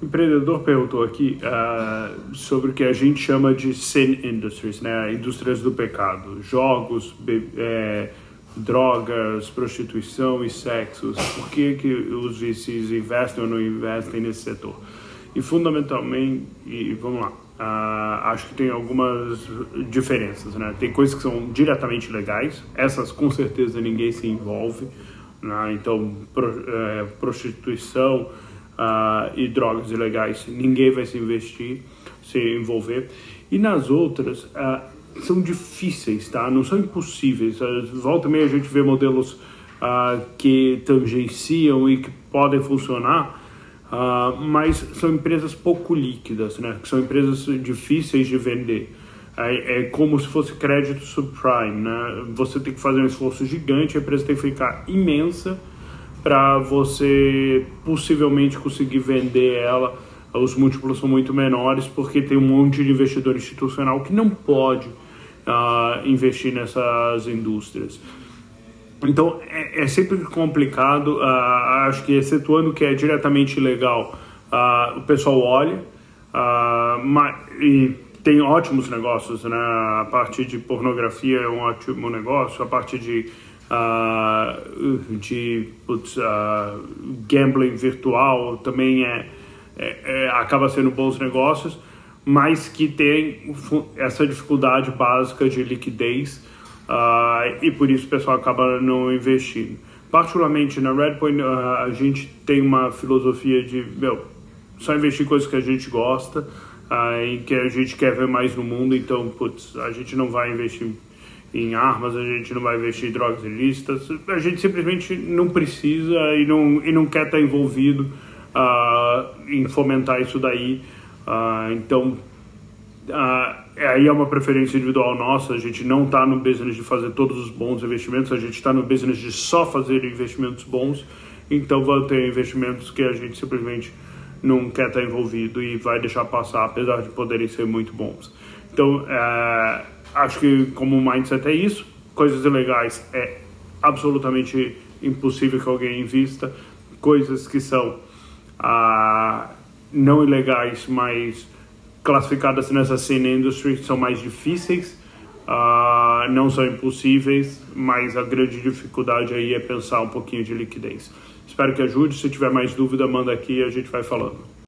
Empreendedor perguntou aqui uh, sobre o que a gente chama de sin industries, né? Indústrias do pecado, jogos, é, drogas, prostituição e sexos. Por que, que os VCs investem ou não investem nesse setor? E fundamentalmente, e vamos lá, uh, acho que tem algumas diferenças, né? Tem coisas que são diretamente legais, essas com certeza ninguém se envolve, né? Então, pro, é, prostituição uh, e drogas ilegais, ninguém vai se investir, se envolver. E nas outras, uh, são difíceis, tá? Não são impossíveis. Uh, volta meia a gente vê modelos uh, que tangenciam e que podem funcionar, uh, mas são empresas pouco líquidas, né? Que são empresas difíceis de vender. É, é como se fosse crédito subprime, né? Você tem que fazer um esforço gigante, a empresa tem que ficar imensa para você possivelmente conseguir vender ela. Os múltiplos são muito menores porque tem um monte de investidor institucional que não pode uh, investir nessas indústrias. Então é, é sempre complicado. Uh, acho que excetuando que é diretamente legal, uh, o pessoal olha mas, e tem ótimos negócios, né? A parte de pornografia é um ótimo negócio, a parte de uh, de putz, uh, gambling virtual também é, é, é, acaba sendo bons negócios, mas que tem essa dificuldade básica de liquidez uh, e por isso o pessoal acaba não investindo. Particularmente na Redpoint, a gente tem uma filosofia de meu, só investir em coisas que a gente gosta, uh, em que a gente quer ver mais no mundo, então putz, a gente não vai investir em armas, a gente não vai investir em drogas ilícitas, a gente simplesmente não precisa e não, e não quer estar envolvido uh, em fomentar isso daí. Uh, então, uh, aí é uma preferência individual nossa, a gente não está no business de fazer todos os bons investimentos, a gente está no business de só fazer investimentos bons, então vai ter investimentos que a gente simplesmente não quer estar envolvido e vai deixar passar, apesar de poderem ser muito bons. Então, uh, acho que como mindset é isso, coisas ilegais é absolutamente impossível que alguém invista, coisas que são ah, não ilegais, mas classificadas nessa cena industry são mais difíceis, ah, não são impossíveis, mas a grande dificuldade aí é pensar um pouquinho de liquidez. Espero que ajude, se tiver mais dúvida manda aqui e a gente vai falando.